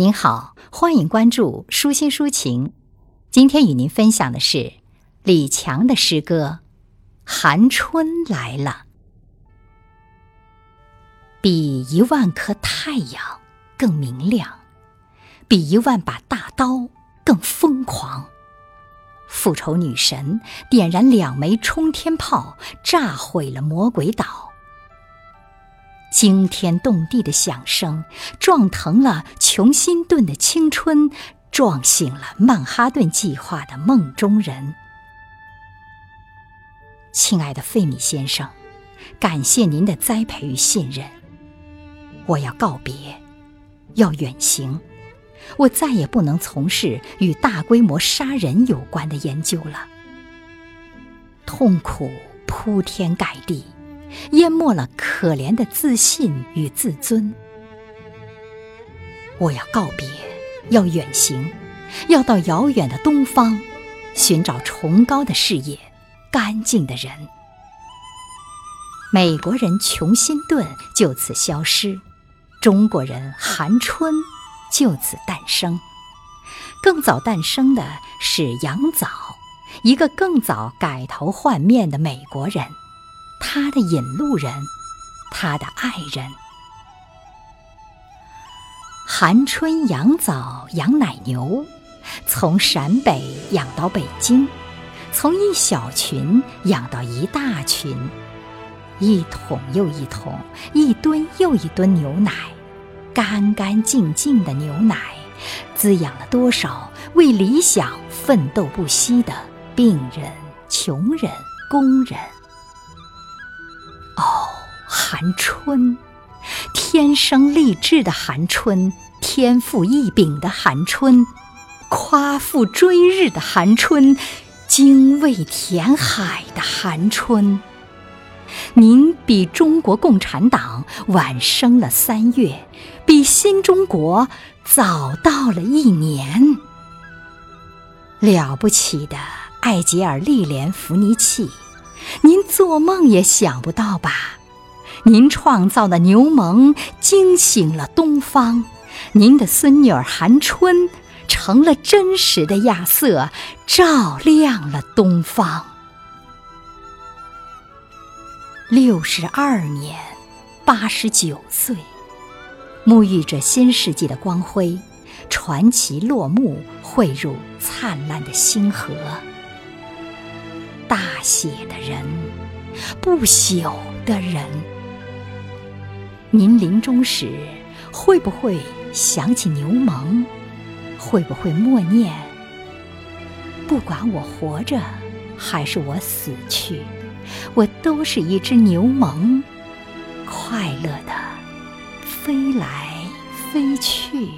您好，欢迎关注舒心抒情。今天与您分享的是李强的诗歌《寒春来了》。比一万颗太阳更明亮，比一万把大刀更疯狂。复仇女神点燃两枚冲天炮，炸毁了魔鬼岛。惊天动地的响声，撞疼了琼辛顿的青春，撞醒了曼哈顿计划的梦中人。亲爱的费米先生，感谢您的栽培与信任。我要告别，要远行，我再也不能从事与大规模杀人有关的研究了。痛苦铺天盖地。淹没了可怜的自信与自尊。我要告别，要远行，要到遥远的东方，寻找崇高的事业，干净的人。美国人穷辛顿就此消失，中国人韩春就此诞生。更早诞生的是杨早，一个更早改头换面的美国人。他的引路人，他的爱人。寒春养枣养奶牛，从陕北养到北京，从一小群养到一大群，一桶又一桶，一吨又一吨牛奶，干干净净的牛奶，滋养了多少为理想奋斗不息的病人、穷人、工人。寒春，天生丽质的寒春，天赋异禀的寒春，夸父追日的寒春，精卫填海的寒春。您比中国共产党晚生了三月，比新中国早到了一年。了不起的艾吉尔利连福尼契。您做梦也想不到吧？您创造的牛虻惊醒了东方，您的孙女儿韩春成了真实的亚瑟，照亮了东方。六十二年，八十九岁，沐浴着新世纪的光辉，传奇落幕，汇入灿烂的星河。大写的人，不朽的人。您临终时会不会想起牛虻？会不会默念？不管我活着还是我死去，我都是一只牛虻，快乐的飞来飞去。